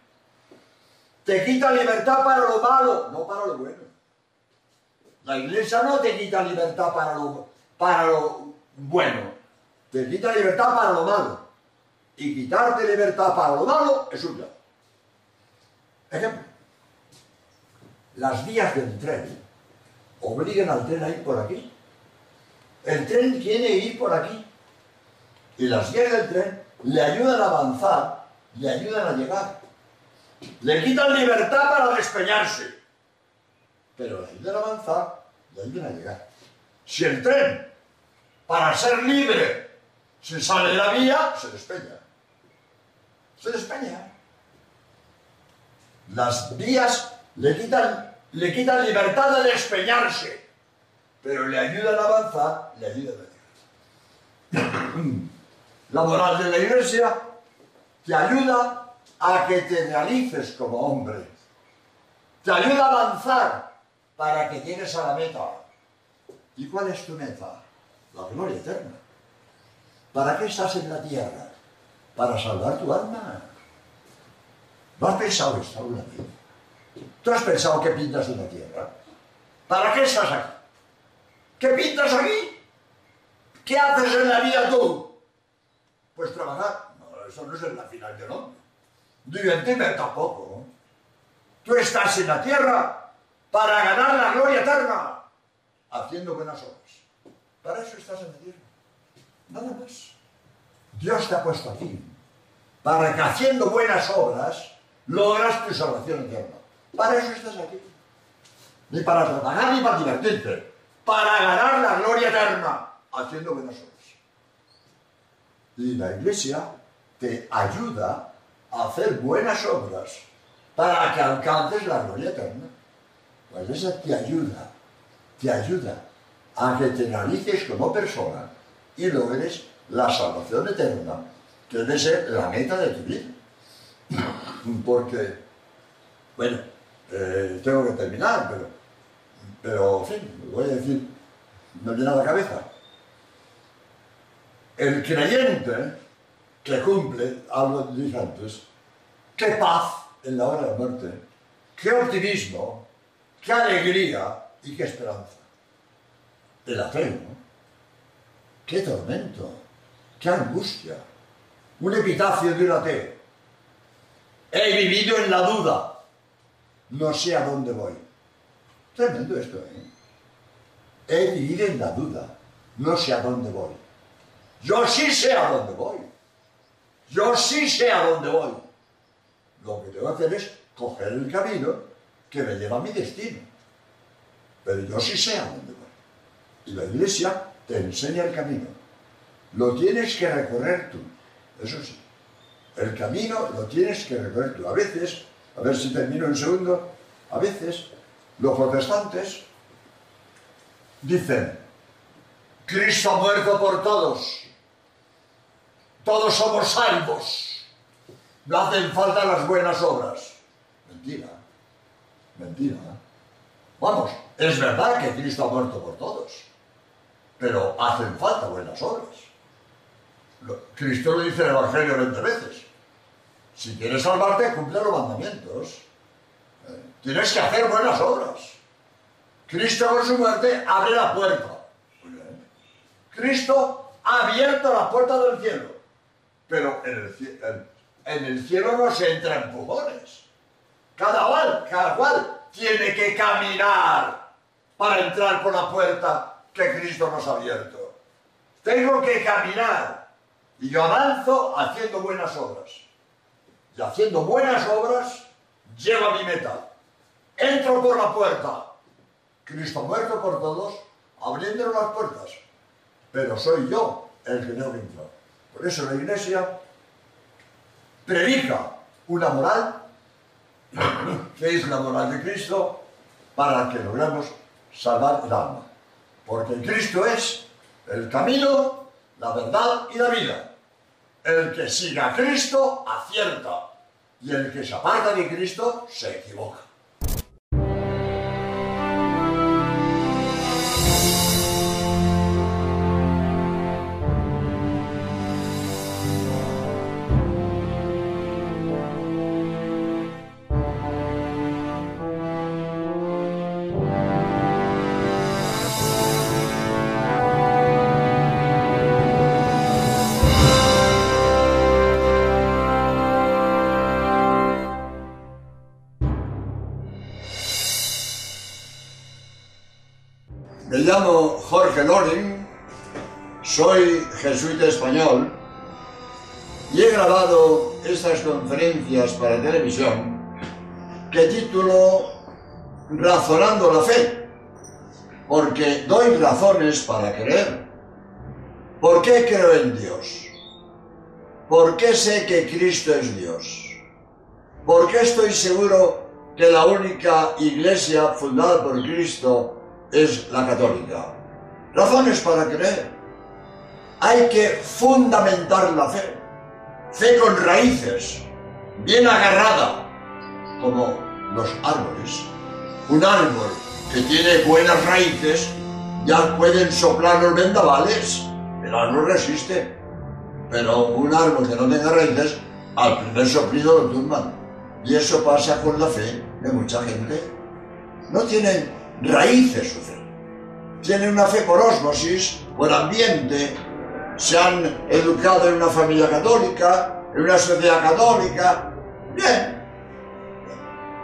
Te quita libertad para lo malo, no para lo bueno. La iglesia no te quita libertad para lo, bueno, te quita libertad para lo malo. Y quitarte libertad para lo malo es un Ejemplo. Las vías del tren obligan al tren a ir por aquí. El tren quiere ir por aquí. Y las vías del tren le ayudan a avanzar, le ayudan a llegar. le quitan libertad para despeñarse. Pero le ayudan a avanzar, le ayudan a llegar. Si el tren, para ser libre, se sale de la vía, se despeña. Se despeña. Las vías le quitan, le quitan libertad de despeñarse, pero le ayudan a avanzar, le ayudan a llegar. La moral de la iglesia te ayuda a que te realices como hombre. Te ayuda a avanzar para que llegues a la meta. ¿Y cuál es tu meta? La gloria eterna. ¿Para qué estás en la tierra? Para salvar tu alma. ¿No has pensado esto alguna vez? ¿Tú has pensado qué pintas en la tierra? ¿Para qué estás aquí? ¿Qué pintas aquí? ¿Qué haces en la vida tú? Pues trabajar. No, eso no es la final del hombre. Divertirme tampoco. Tú estás en la tierra para ganar la gloria eterna, haciendo buenas obras. Para eso estás en la tierra. Nada más. Dios te ha puesto aquí para que haciendo buenas obras logras tu salvación eterna. Para eso estás aquí. Ni para trabajar ni para divertirte. Para ganar la gloria eterna, haciendo buenas obras. Y la iglesia te ayuda a hacer buenas obras para que alcances la gloria eterna. Pues esa te ayuda, te ayuda a que te realices como persona y logres la salvación eterna, que debe ser la meta de tu vida. Porque, bueno, eh, tengo que terminar, pero, pero, en fin, voy a decir, me llena la cabeza. El creyente que cumple, algo dije antes, qué paz en la hora de la muerte, qué optimismo, qué alegría y qué esperanza. El ateo, ¿no? qué tormento, qué angustia. Un epitafio de un ateo. He vivido en la duda, no sé a dónde voy. Tremendo esto, ¿eh? He vivido en la duda, no sé a dónde voy. Yo sí sé a dónde voy. Yo sí sé a dónde voy. Lo que que hacer es coger el camino que me lleva a mi destino. Pero yo sí sé a dónde voy. Y la iglesia te enseña el camino. Lo tienes que recorrer tú. Eso sí. El camino lo tienes que recorrer tú. A veces, a ver si termino en segundo, a veces los protestantes dicen, Cristo muerto por todos, todos somos salvos, no hacen falta las buenas obras. Mentira, mentira. Vamos, es verdad que Cristo ha muerto por todos, pero hacen falta buenas obras. Cristo lo dice en el Evangelio 20 veces. Si quieres salvarte, cumple los mandamientos. Eh, tienes que hacer buenas obras. Cristo con su muerte abre la puerta. Cristo ha abierto la puerta del cielo. Pero en el, cielo no se entra en pujones. Cada cual, cada cual tiene que caminar para entrar por la puerta que Cristo nos ha abierto. Tengo que caminar. Y yo avanzo haciendo buenas obras. Y haciendo buenas obras, llego a mi meta. Entro por la puerta. Cristo muerto por todos, abriendo las puertas. Pero soy yo el que tengo que entrar. Por eso la Iglesia predica una moral, que es la moral de Cristo, para que logremos salvar el alma. Porque Cristo es el camino, la verdad y la vida. El que siga a Cristo acierta y el que se aparta de Cristo se equivoca. Que título Razonando la fe, porque doy razones para creer. ¿Por qué creo en Dios? ¿Por qué sé que Cristo es Dios? ¿Por qué estoy seguro que la única iglesia fundada por Cristo es la católica? Razones para creer. Hay que fundamentar la fe. Fe con raíces, bien agarrada, como los árboles. Un árbol que tiene buenas raíces, ya pueden soplar los vendavales, el árbol resiste. Pero un árbol que no tenga raíces, al primer soplido lo tumban. Y eso pasa con la fe de mucha gente. No tienen raíces su fe. Tienen una fe por osmosis, por ambiente, se han educado en una familia católica, en una sociedad católica. Bien.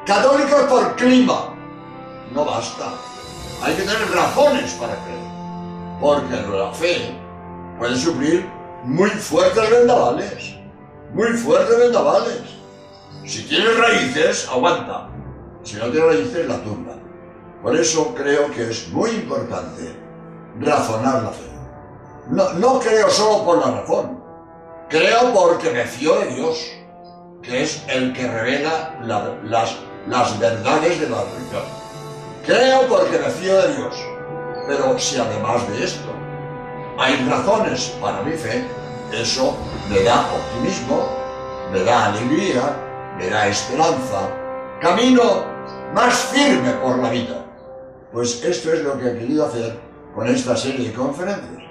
Católicos por clima. No basta. Hay que tener razones para creer. Porque la fe puede sufrir muy fuertes vendavales. Muy fuertes vendavales. Si tiene raíces, aguanta. Si no tiene raíces, la tumba. Por eso creo que es muy importante razonar la fe. No, no creo solo por la razón. Creo porque me fío de Dios, que es el que revela las, las verdades de la religión. Creo porque me fío de Dios. Pero si además de esto hay razones para mi fe, eso me da optimismo, me da alegría, me da esperanza, camino más firme por la vida. Pues esto es lo que he querido hacer con esta serie de conferencias.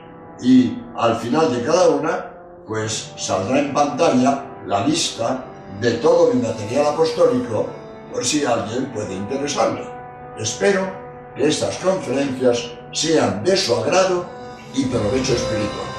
Y al final de cada una, pues saldrá en pantalla la lista de todo mi material apostólico por si alguien puede interesarle. Espero que estas conferencias sean de su agrado y provecho espiritual.